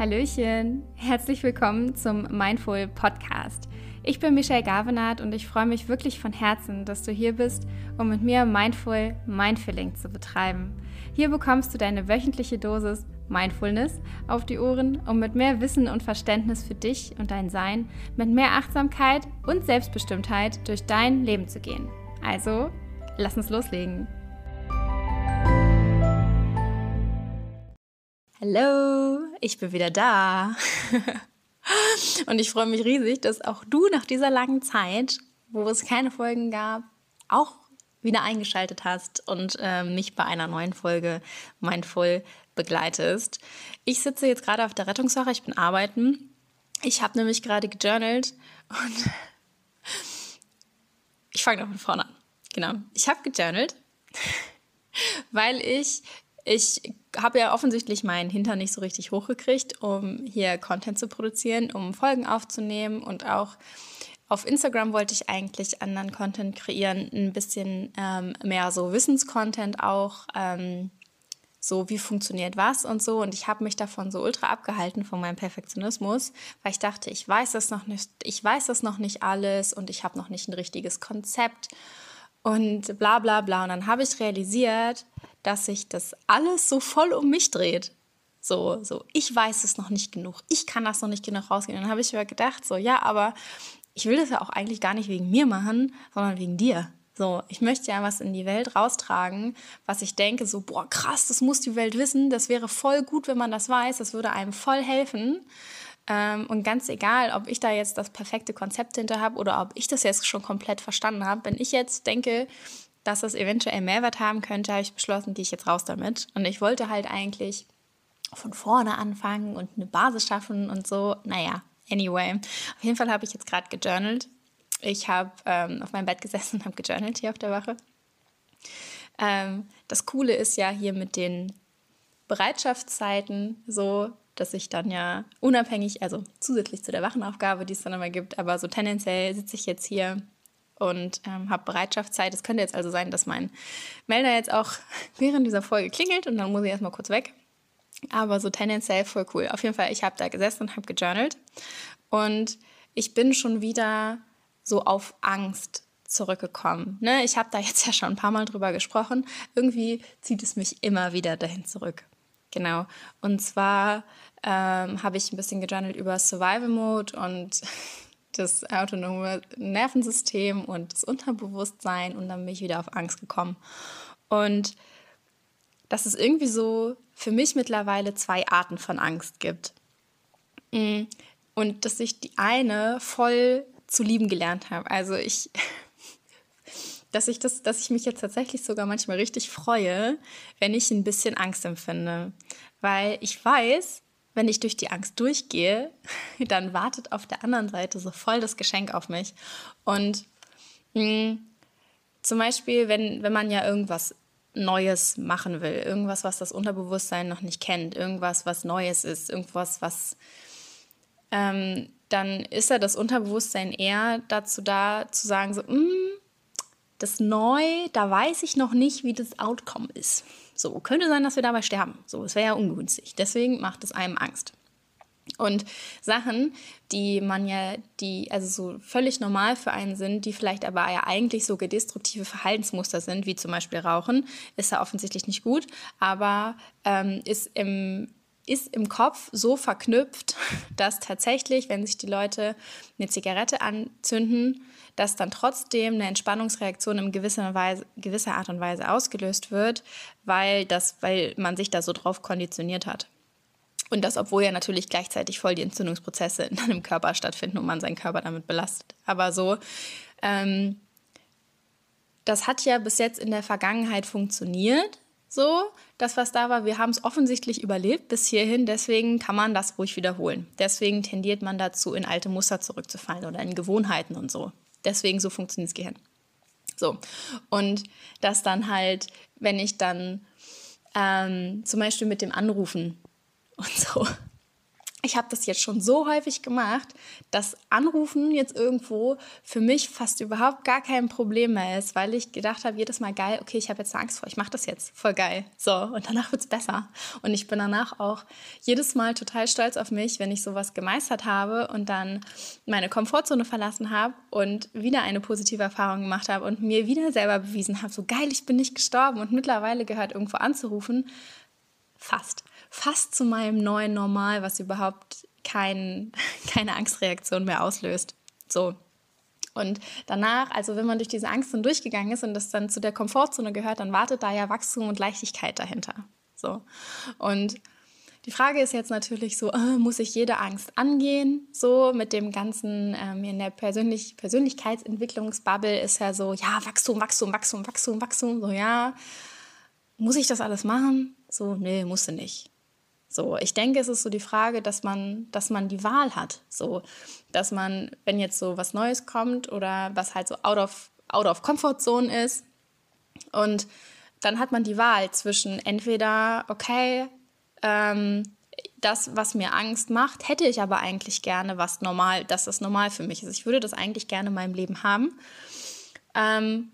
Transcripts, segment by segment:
Hallöchen, herzlich willkommen zum Mindful Podcast. Ich bin Michelle Gavenard und ich freue mich wirklich von Herzen, dass du hier bist, um mit mir Mindful Mindfilling zu betreiben. Hier bekommst du deine wöchentliche Dosis Mindfulness auf die Ohren, um mit mehr Wissen und Verständnis für dich und dein Sein, mit mehr Achtsamkeit und Selbstbestimmtheit durch dein Leben zu gehen. Also, lass uns loslegen. Hallo, ich bin wieder da. und ich freue mich riesig, dass auch du nach dieser langen Zeit, wo es keine Folgen gab, auch wieder eingeschaltet hast und äh, mich bei einer neuen Folge Mindful begleitest. Ich sitze jetzt gerade auf der Rettungswache, ich bin arbeiten. Ich habe nämlich gerade gejournalt und ich fange noch von vorne an. Genau, ich habe gejournalt, weil ich ich habe ja offensichtlich meinen Hintern nicht so richtig hochgekriegt, um hier Content zu produzieren, um Folgen aufzunehmen und auch auf Instagram wollte ich eigentlich anderen Content kreieren, ein bisschen ähm, mehr so Wissenscontent auch, ähm, so wie funktioniert was und so. Und ich habe mich davon so ultra abgehalten von meinem Perfektionismus, weil ich dachte, ich weiß das noch nicht, ich weiß das noch nicht alles und ich habe noch nicht ein richtiges Konzept und bla bla bla. Und dann habe ich realisiert, dass sich das alles so voll um mich dreht. So, so, ich weiß es noch nicht genug, ich kann das noch nicht genug rausgehen. Dann habe ich mir gedacht, so, ja, aber ich will das ja auch eigentlich gar nicht wegen mir machen, sondern wegen dir. So, ich möchte ja was in die Welt raustragen, was ich denke, so, boah, krass, das muss die Welt wissen, das wäre voll gut, wenn man das weiß, das würde einem voll helfen. Ähm, und ganz egal, ob ich da jetzt das perfekte Konzept hinter habe oder ob ich das jetzt schon komplett verstanden habe, wenn ich jetzt denke, dass das eventuell Mehrwert haben könnte, habe ich beschlossen, gehe ich jetzt raus damit. Und ich wollte halt eigentlich von vorne anfangen und eine Basis schaffen und so. Naja, anyway. Auf jeden Fall habe ich jetzt gerade gejournalt. Ich habe ähm, auf meinem Bett gesessen und habe gejournalt hier auf der Wache. Ähm, das Coole ist ja hier mit den Bereitschaftszeiten so, dass ich dann ja unabhängig, also zusätzlich zu der Wachenaufgabe, die es dann immer gibt, aber so tendenziell sitze ich jetzt hier und ähm, habe Bereitschaftszeit. Es könnte jetzt also sein, dass mein Melder jetzt auch während dieser Folge klingelt und dann muss ich erstmal kurz weg. Aber so tendenziell voll cool. Auf jeden Fall, ich habe da gesessen und habe gejournalt und ich bin schon wieder so auf Angst zurückgekommen. Ne? Ich habe da jetzt ja schon ein paar Mal drüber gesprochen. Irgendwie zieht es mich immer wieder dahin zurück. Genau. Und zwar ähm, habe ich ein bisschen gejournalt über Survival Mode und das autonome Nervensystem und das Unterbewusstsein und dann bin ich wieder auf Angst gekommen. Und dass es irgendwie so für mich mittlerweile zwei Arten von Angst gibt. Mm, und dass ich die eine voll zu lieben gelernt habe. Also ich, dass ich das, dass ich mich jetzt tatsächlich sogar manchmal richtig freue, wenn ich ein bisschen Angst empfinde. Weil ich weiß, wenn ich durch die Angst durchgehe, dann wartet auf der anderen Seite so voll das Geschenk auf mich. Und mh, mm, zum Beispiel, wenn, wenn man ja irgendwas Neues machen will, irgendwas, was das Unterbewusstsein noch nicht kennt, irgendwas, was Neues ist, irgendwas, was, ähm, dann ist ja das Unterbewusstsein eher dazu da, zu sagen, so, mm, das Neu, da weiß ich noch nicht, wie das Outcome ist. So, könnte sein, dass wir dabei sterben. So, es wäre ja ungünstig. Deswegen macht es einem Angst. Und Sachen, die man ja, die also so völlig normal für einen sind, die vielleicht aber ja eigentlich sogar destruktive Verhaltensmuster sind, wie zum Beispiel Rauchen, ist ja offensichtlich nicht gut, aber ähm, ist im ist im Kopf so verknüpft, dass tatsächlich, wenn sich die Leute eine Zigarette anzünden, dass dann trotzdem eine Entspannungsreaktion in gewisser, Weise, gewisser Art und Weise ausgelöst wird, weil, das, weil man sich da so drauf konditioniert hat. Und das, obwohl ja natürlich gleichzeitig voll die Entzündungsprozesse in einem Körper stattfinden und man seinen Körper damit belastet. Aber so, ähm, das hat ja bis jetzt in der Vergangenheit funktioniert, so, das, was da war, wir haben es offensichtlich überlebt bis hierhin, deswegen kann man das ruhig wiederholen. Deswegen tendiert man dazu, in alte Muster zurückzufallen oder in Gewohnheiten und so. Deswegen so funktioniert das Gehirn. So, und das dann halt, wenn ich dann ähm, zum Beispiel mit dem Anrufen und so, ich habe das jetzt schon so häufig gemacht, dass Anrufen jetzt irgendwo für mich fast überhaupt gar kein Problem mehr ist, weil ich gedacht habe, jedes Mal geil, okay, ich habe jetzt Angst vor, ich mache das jetzt, voll geil. So, und danach wird es besser. Und ich bin danach auch jedes Mal total stolz auf mich, wenn ich sowas gemeistert habe und dann meine Komfortzone verlassen habe und wieder eine positive Erfahrung gemacht habe und mir wieder selber bewiesen habe, so geil, ich bin nicht gestorben und mittlerweile gehört irgendwo anzurufen, fast fast zu meinem neuen Normal, was überhaupt kein, keine Angstreaktion mehr auslöst. So. Und danach, also wenn man durch diese Angst dann durchgegangen ist und das dann zu der Komfortzone gehört, dann wartet da ja Wachstum und Leichtigkeit dahinter. So. Und die Frage ist jetzt natürlich so, äh, muss ich jede Angst angehen? So mit dem ganzen, ähm, in der Persönlich Persönlichkeitsentwicklungsbubble ist ja so, ja, Wachstum, Wachstum, Wachstum, Wachstum, Wachstum, so ja. Muss ich das alles machen? So, nee, musste nicht. So, ich denke, es ist so die Frage, dass man, dass man die Wahl hat. So, dass man, wenn jetzt so was Neues kommt oder was halt so out of, out of comfort zone ist, und dann hat man die Wahl zwischen entweder, okay, ähm, das, was mir Angst macht, hätte ich aber eigentlich gerne, was normal, dass das normal für mich ist. Ich würde das eigentlich gerne in meinem Leben haben. Ähm,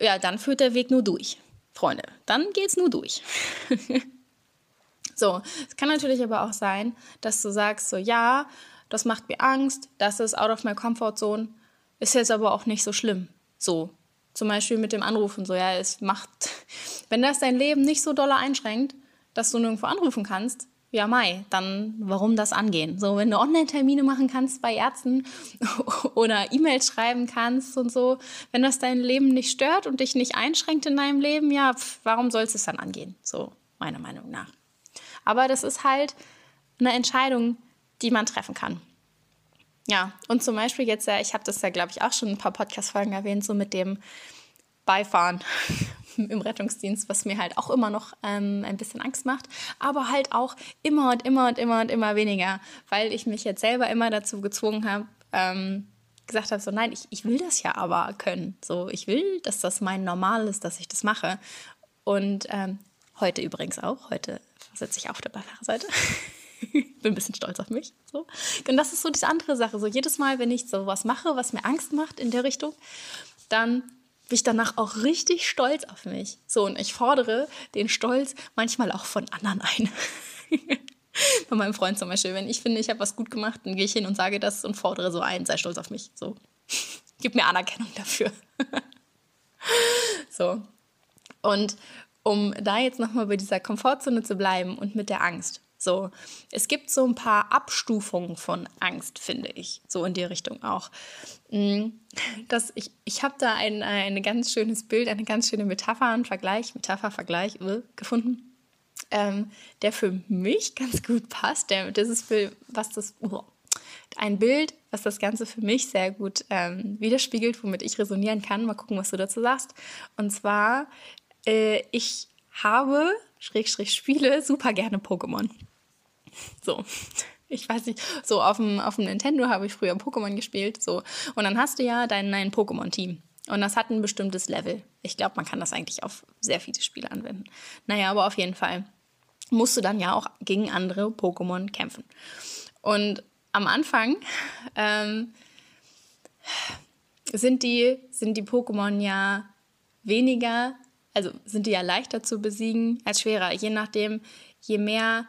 ja, dann führt der Weg nur durch, Freunde. Dann geht's nur durch. So, es kann natürlich aber auch sein, dass du sagst, so ja, das macht mir Angst, das ist out of my comfort zone, ist jetzt aber auch nicht so schlimm. So, zum Beispiel mit dem Anrufen, so ja, es macht, wenn das dein Leben nicht so doll einschränkt, dass du nirgendwo anrufen kannst, ja, Mai, dann warum das angehen? So, wenn du Online-Termine machen kannst bei Ärzten oder E-Mails schreiben kannst und so, wenn das dein Leben nicht stört und dich nicht einschränkt in deinem Leben, ja, pf, warum soll es dann angehen? So, meiner Meinung nach. Aber das ist halt eine Entscheidung, die man treffen kann. Ja, und zum Beispiel jetzt, ich habe das ja, glaube ich, auch schon ein paar Podcast-Folgen erwähnt, so mit dem Beifahren im Rettungsdienst, was mir halt auch immer noch ähm, ein bisschen Angst macht, aber halt auch immer und immer und immer und immer weniger, weil ich mich jetzt selber immer dazu gezwungen habe, ähm, gesagt habe, so nein, ich, ich will das ja aber können. So, ich will, dass das mein Normal ist, dass ich das mache. Und ähm, heute übrigens auch, heute sitze ich auf der Beifahrerseite. Bin ein bisschen stolz auf mich. So. Und das ist so diese andere Sache. So jedes Mal, wenn ich so was mache, was mir Angst macht in der Richtung, dann bin ich danach auch richtig stolz auf mich. So, und ich fordere den Stolz manchmal auch von anderen ein. von meinem Freund zum Beispiel. Wenn ich finde, ich habe was gut gemacht, dann gehe ich hin und sage das und fordere so ein, sei stolz auf mich. So. Gib mir Anerkennung dafür. so. Und um da jetzt nochmal bei dieser Komfortzone zu bleiben und mit der Angst. So, es gibt so ein paar Abstufungen von Angst, finde ich, so in die Richtung auch. Mm, das, ich ich habe da ein, ein ganz schönes Bild, eine ganz schöne Metapher, einen Vergleich, Metapher, Vergleich äh, gefunden, ähm, der für mich ganz gut passt. Der, das ist für, was das, oh, ein Bild, was das Ganze für mich sehr gut ähm, widerspiegelt, womit ich resonieren kann. Mal gucken, was du dazu sagst. Und zwar äh, ich habe, Schrägstrich spiele, super gerne Pokémon. So. Ich weiß nicht, so auf dem, auf dem Nintendo habe ich früher Pokémon gespielt. So. Und dann hast du ja dein, dein Pokémon-Team. Und das hat ein bestimmtes Level. Ich glaube, man kann das eigentlich auf sehr viele Spiele anwenden. Naja, aber auf jeden Fall musst du dann ja auch gegen andere Pokémon kämpfen. Und am Anfang ähm, sind die, sind die Pokémon ja weniger also sind die ja leichter zu besiegen als schwerer. Je nachdem, je mehr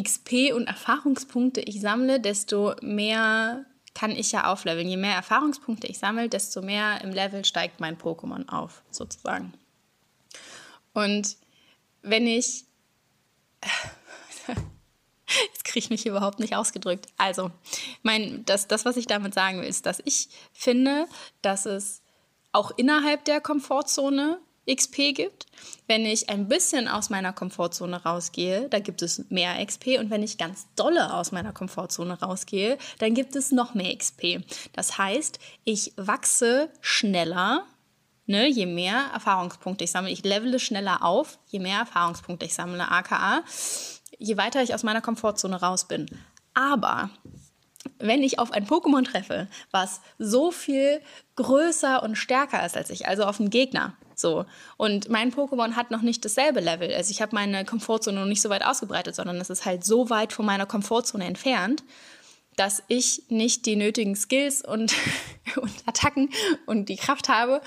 XP und Erfahrungspunkte ich sammle, desto mehr kann ich ja aufleveln. Je mehr Erfahrungspunkte ich sammle, desto mehr im Level steigt mein Pokémon auf, sozusagen. Und wenn ich. Jetzt kriege ich mich überhaupt nicht ausgedrückt. Also, mein, das, das, was ich damit sagen will, ist, dass ich finde, dass es auch innerhalb der Komfortzone XP gibt. Wenn ich ein bisschen aus meiner Komfortzone rausgehe, da gibt es mehr XP. Und wenn ich ganz dolle aus meiner Komfortzone rausgehe, dann gibt es noch mehr XP. Das heißt, ich wachse schneller, ne, je mehr Erfahrungspunkte ich sammle. Ich levele schneller auf, je mehr Erfahrungspunkte ich sammle, aka, je weiter ich aus meiner Komfortzone raus bin. Aber wenn ich auf ein Pokémon treffe, was so viel größer und stärker ist als ich, also auf einen Gegner, So. Und mein Pokémon hat noch nicht dasselbe Level. Also ich habe meine Komfortzone noch nicht so weit ausgebreitet, sondern es ist halt so weit von meiner Komfortzone entfernt, dass ich nicht die nötigen Skills und, und Attacken und die Kraft habe,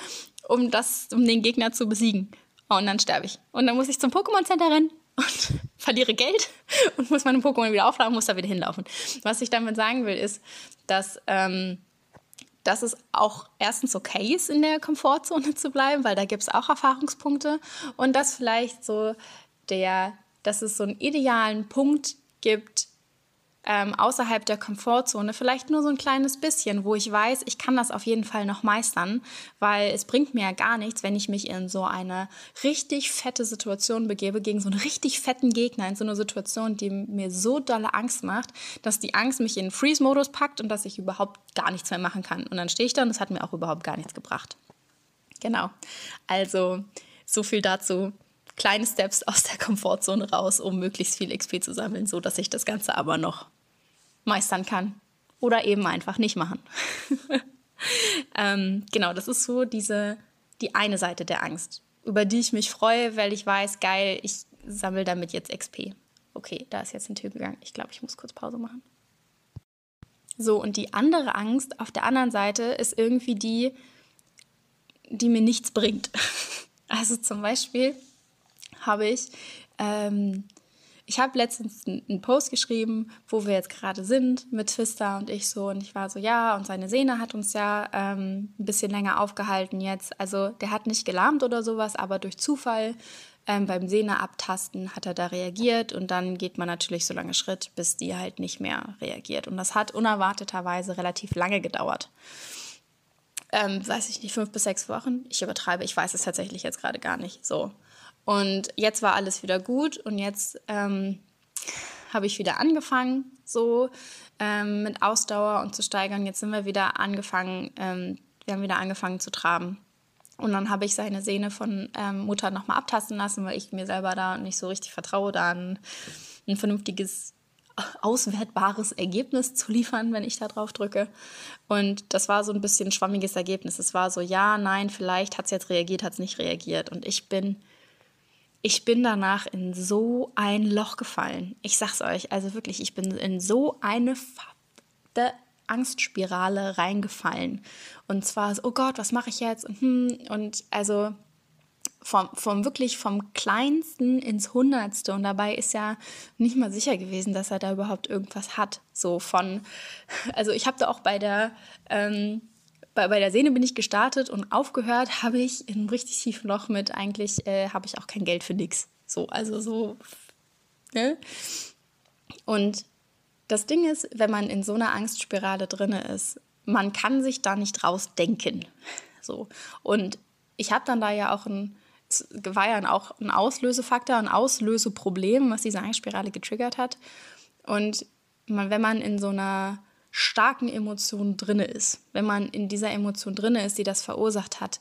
um das, um den Gegner zu besiegen. Und dann sterbe ich. Und dann muss ich zum Pokémon Center rennen und verliere Geld und muss meine Pokémon wieder aufladen, muss da wieder hinlaufen. Was ich damit sagen will, ist, dass, ähm, dass es auch erstens okay ist, in der Komfortzone zu bleiben, weil da gibt es auch Erfahrungspunkte. Und dass vielleicht so der, dass es so einen idealen Punkt gibt, ähm, außerhalb der Komfortzone, vielleicht nur so ein kleines bisschen, wo ich weiß, ich kann das auf jeden Fall noch meistern, weil es bringt mir ja gar nichts, wenn ich mich in so eine richtig fette Situation begebe, gegen so einen richtig fetten Gegner, in so eine Situation, die mir so dolle Angst macht, dass die Angst mich in Freeze-Modus packt und dass ich überhaupt gar nichts mehr machen kann. Und dann stehe ich da und das hat mir auch überhaupt gar nichts gebracht. Genau. Also so viel dazu kleine Steps aus der Komfortzone raus, um möglichst viel XP zu sammeln, so dass ich das Ganze aber noch meistern kann. Oder eben einfach nicht machen. ähm, genau, das ist so diese, die eine Seite der Angst, über die ich mich freue, weil ich weiß, geil, ich sammle damit jetzt XP. Okay, da ist jetzt ein Typ gegangen. Ich glaube, ich muss kurz Pause machen. So, und die andere Angst auf der anderen Seite ist irgendwie die, die mir nichts bringt. Also zum Beispiel, habe ich. Ähm, ich habe letztens einen Post geschrieben, wo wir jetzt gerade sind mit Twister und ich so. Und ich war so, ja, und seine Sehne hat uns ja ähm, ein bisschen länger aufgehalten jetzt. Also der hat nicht gelahmt oder sowas, aber durch Zufall ähm, beim Sehneabtasten hat er da reagiert. Und dann geht man natürlich so lange Schritt, bis die halt nicht mehr reagiert. Und das hat unerwarteterweise relativ lange gedauert. Ähm, weiß ich nicht, fünf bis sechs Wochen. Ich übertreibe, ich weiß es tatsächlich jetzt gerade gar nicht. So. Und jetzt war alles wieder gut und jetzt ähm, habe ich wieder angefangen, so ähm, mit Ausdauer und zu steigern. Jetzt sind wir wieder angefangen, ähm, wir haben wieder angefangen zu traben. Und dann habe ich seine Sehne von ähm, Mutter nochmal abtasten lassen, weil ich mir selber da nicht so richtig vertraue, da ein, ein vernünftiges auswertbares Ergebnis zu liefern, wenn ich da drauf drücke. Und das war so ein bisschen ein schwammiges Ergebnis. Es war so, ja, nein, vielleicht hat es jetzt reagiert, hat es nicht reagiert. Und ich bin ich bin danach in so ein Loch gefallen. Ich sag's euch, also wirklich, ich bin in so eine verdammte Angstspirale reingefallen. Und zwar, so, oh Gott, was mache ich jetzt? Und, hm, und also vom, vom wirklich vom Kleinsten ins Hundertste. Und dabei ist ja nicht mal sicher gewesen, dass er da überhaupt irgendwas hat. So von, also ich habe da auch bei der ähm, bei, bei der Sehne bin ich gestartet und aufgehört habe ich in einem richtig tiefen Loch mit, eigentlich äh, habe ich auch kein Geld für nichts. So, also so, ne? Und das Ding ist, wenn man in so einer Angstspirale drin ist, man kann sich da nicht rausdenken. So. Und ich habe dann da ja auch ein, war ja auch ein Auslösefaktor, ein Auslöseproblem, was diese Angstspirale getriggert hat. Und man, wenn man in so einer starken Emotion drinne ist, wenn man in dieser Emotion drinne ist, die das verursacht hat.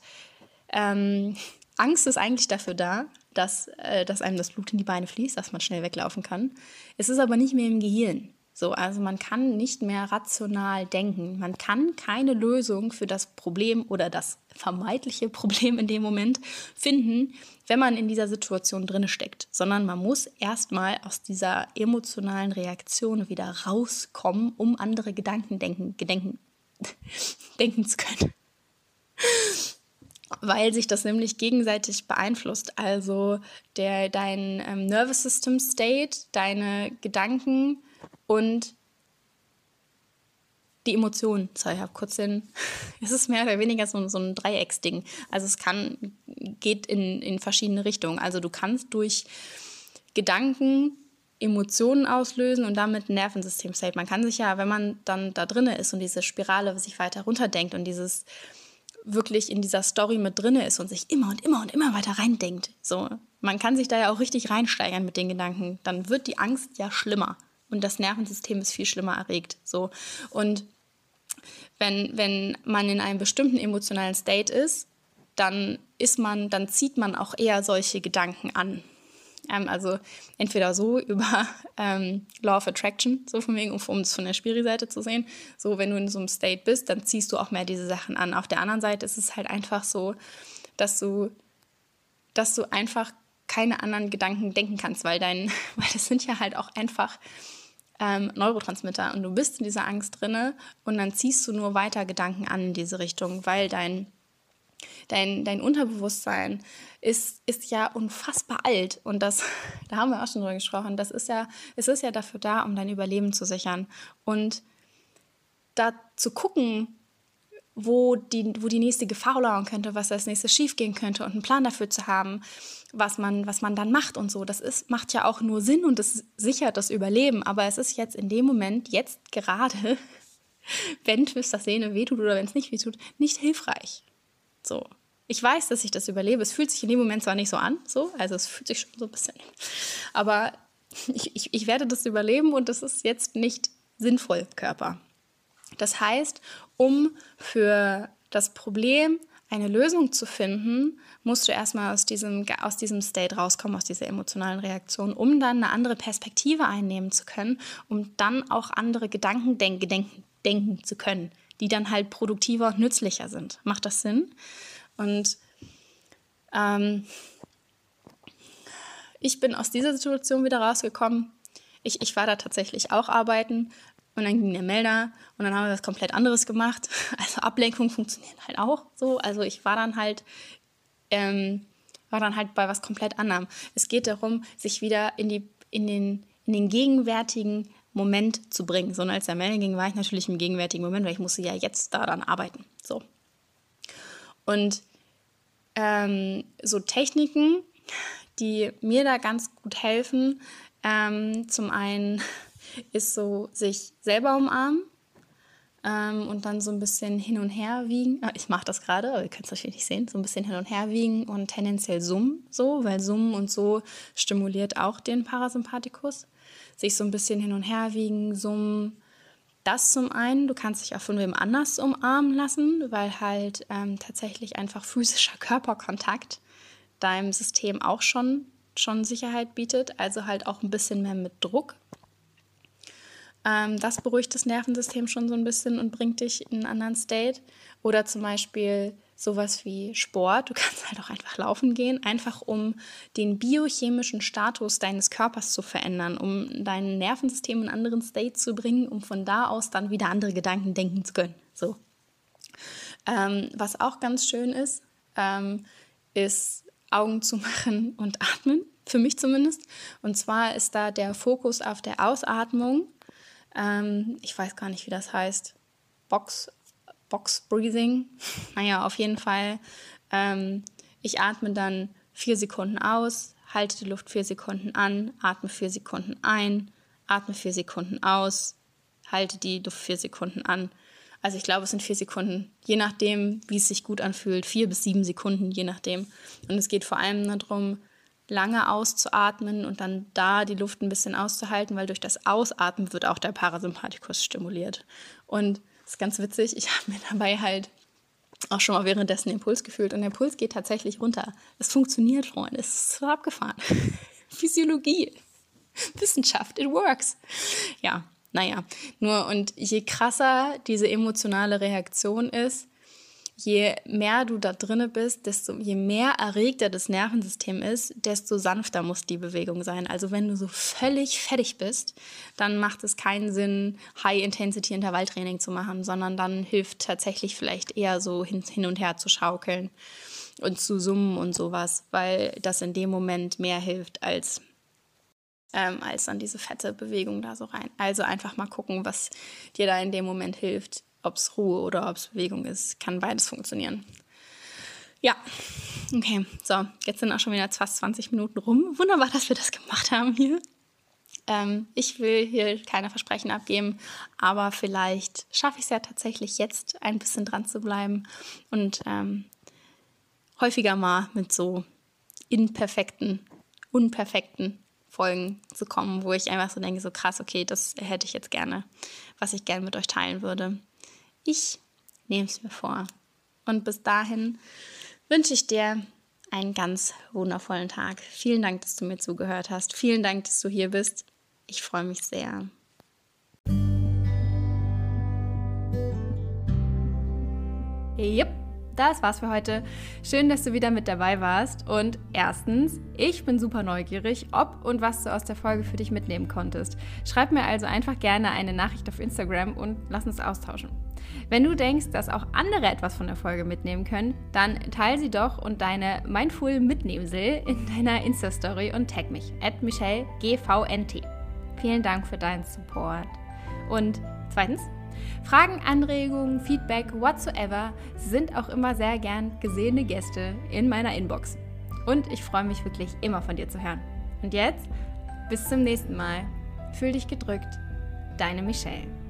Ähm, Angst ist eigentlich dafür da, dass, äh, dass einem das Blut in die Beine fließt, dass man schnell weglaufen kann. Es ist aber nicht mehr im Gehirn. So, also man kann nicht mehr rational denken. Man kann keine Lösung für das Problem oder das vermeintliche Problem in dem Moment finden, wenn man in dieser Situation drin steckt, sondern man muss erstmal aus dieser emotionalen Reaktion wieder rauskommen, um andere Gedanken denken, gedenken, denken zu können. Weil sich das nämlich gegenseitig beeinflusst. Also der, dein ähm, Nervous System State, deine Gedanken, und die Emotionen. So, ich habe kurz den, es ist mehr oder weniger so, so ein Dreiecksding. Also es kann, geht in, in verschiedene Richtungen. Also du kannst durch Gedanken Emotionen auslösen und damit Nervensystem state. Man kann sich ja, wenn man dann da drin ist und diese Spirale sich weiter runterdenkt und dieses wirklich in dieser Story mit drin ist und sich immer und immer und immer weiter reindenkt. So, man kann sich da ja auch richtig reinsteigern mit den Gedanken. Dann wird die Angst ja schlimmer und das Nervensystem ist viel schlimmer erregt. So. Und wenn, wenn man in einem bestimmten emotionalen State ist, dann ist man, dann zieht man auch eher solche Gedanken an. Ähm, also entweder so über ähm, Law of Attraction, so von wegen, um es von der Spiri-Seite zu sehen. So, wenn du in so einem State bist, dann ziehst du auch mehr diese Sachen an. Auf der anderen Seite ist es halt einfach so, dass du dass du einfach keine anderen Gedanken denken kannst, weil dein, weil das sind ja halt auch einfach ähm, Neurotransmitter und du bist in dieser Angst drinne und dann ziehst du nur weiter Gedanken an in diese Richtung, weil dein dein, dein Unterbewusstsein ist, ist ja unfassbar alt. Und das, da haben wir auch schon drüber gesprochen, das ist ja, es ist ja dafür da, um dein Überleben zu sichern. Und da zu gucken, wo die, wo die nächste Gefahr lauern könnte, was als nächstes schiefgehen könnte und einen Plan dafür zu haben, was man, was man dann macht und so. Das ist, macht ja auch nur Sinn und das sichert das Überleben. Aber es ist jetzt in dem Moment, jetzt gerade, wenn es das Sehne wehtut oder wenn es nicht wehtut, nicht hilfreich. So. Ich weiß, dass ich das überlebe. Es fühlt sich in dem Moment zwar nicht so an, so, also es fühlt sich schon so ein bisschen. Aber ich, ich, ich werde das überleben und das ist jetzt nicht sinnvoll, Körper. Das heißt, um für das Problem eine Lösung zu finden, musst du erstmal aus diesem, aus diesem State rauskommen, aus dieser emotionalen Reaktion, um dann eine andere Perspektive einnehmen zu können, um dann auch andere Gedanken denken, denken, denken zu können, die dann halt produktiver und nützlicher sind. Macht das Sinn? Und ähm, ich bin aus dieser Situation wieder rausgekommen. Ich, ich war da tatsächlich auch arbeiten, und dann ging der Melder und dann haben wir was komplett anderes gemacht. Also Ablenkung funktioniert halt auch so. Also ich war dann halt, ähm, war dann halt bei was komplett anderem. Es geht darum, sich wieder in, die, in, den, in den gegenwärtigen Moment zu bringen. So, und als der Melder ging, war ich natürlich im gegenwärtigen Moment, weil ich musste ja jetzt daran arbeiten. So. Und ähm, so Techniken, die mir da ganz gut helfen, ähm, zum einen ist so sich selber umarmen ähm, und dann so ein bisschen hin und her wiegen. Ah, ich mache das gerade, aber ihr könnt es natürlich nicht sehen. So ein bisschen hin und her wiegen und tendenziell summen, so, weil summen und so stimuliert auch den Parasympathikus. Sich so ein bisschen hin und her wiegen, summen. Das zum einen, du kannst dich auch von wem anders umarmen lassen, weil halt ähm, tatsächlich einfach physischer Körperkontakt deinem System auch schon, schon Sicherheit bietet, also halt auch ein bisschen mehr mit Druck ähm, das beruhigt das Nervensystem schon so ein bisschen und bringt dich in einen anderen State. Oder zum Beispiel sowas wie Sport. Du kannst halt auch einfach laufen gehen, einfach um den biochemischen Status deines Körpers zu verändern, um dein Nervensystem in einen anderen State zu bringen, um von da aus dann wieder andere Gedanken denken zu können. So. Ähm, was auch ganz schön ist, ähm, ist Augen zu machen und atmen, für mich zumindest. Und zwar ist da der Fokus auf der Ausatmung ähm, ich weiß gar nicht, wie das heißt. Box, Box Breathing. Naja, auf jeden Fall. Ähm, ich atme dann vier Sekunden aus, halte die Luft vier Sekunden an, atme vier Sekunden ein, atme vier Sekunden aus, halte die Luft vier Sekunden an. Also ich glaube, es sind vier Sekunden, je nachdem, wie es sich gut anfühlt, vier bis sieben Sekunden, je nachdem. Und es geht vor allem darum, lange auszuatmen und dann da die Luft ein bisschen auszuhalten, weil durch das Ausatmen wird auch der Parasympathikus stimuliert. Und das ist ganz witzig, ich habe mir dabei halt auch schon mal währenddessen den Puls gefühlt und der Puls geht tatsächlich runter. Es funktioniert, Freunde, es ist so abgefahren. Physiologie, Wissenschaft, it works. Ja, naja, nur und je krasser diese emotionale Reaktion ist, je mehr du da drinne bist, desto je mehr erregter das Nervensystem ist, desto sanfter muss die Bewegung sein. Also wenn du so völlig fertig bist, dann macht es keinen Sinn, High-Intensity-Intervalltraining zu machen, sondern dann hilft tatsächlich vielleicht eher so hin, und her zu schaukeln und zu summen und sowas, weil das in dem Moment mehr hilft als ähm, als dann diese fette Bewegung da so rein. Also einfach mal gucken, was dir da in dem Moment hilft ob es Ruhe oder ob es Bewegung ist, kann beides funktionieren. Ja, okay, so, jetzt sind auch schon wieder fast 20 Minuten rum. Wunderbar, dass wir das gemacht haben hier. Ähm, ich will hier keine Versprechen abgeben, aber vielleicht schaffe ich es ja tatsächlich jetzt ein bisschen dran zu bleiben und ähm, häufiger mal mit so imperfekten, unperfekten Folgen zu kommen, wo ich einfach so denke, so krass, okay, das hätte ich jetzt gerne, was ich gerne mit euch teilen würde. Ich nehme es mir vor. Und bis dahin wünsche ich dir einen ganz wundervollen Tag. Vielen Dank, dass du mir zugehört hast. Vielen Dank, dass du hier bist. Ich freue mich sehr. Yep. Das war's für heute. Schön, dass du wieder mit dabei warst. Und erstens, ich bin super neugierig, ob und was du aus der Folge für dich mitnehmen konntest. Schreib mir also einfach gerne eine Nachricht auf Instagram und lass uns austauschen. Wenn du denkst, dass auch andere etwas von der Folge mitnehmen können, dann teile sie doch und deine Mindful Mitnehmsel in deiner Insta-Story und tag mich, at michellgvnt. Vielen Dank für deinen Support. Und zweitens, Fragen, Anregungen, Feedback, whatsoever sind auch immer sehr gern gesehene Gäste in meiner Inbox. Und ich freue mich wirklich immer von dir zu hören. Und jetzt, bis zum nächsten Mal. Fühl dich gedrückt. Deine Michelle.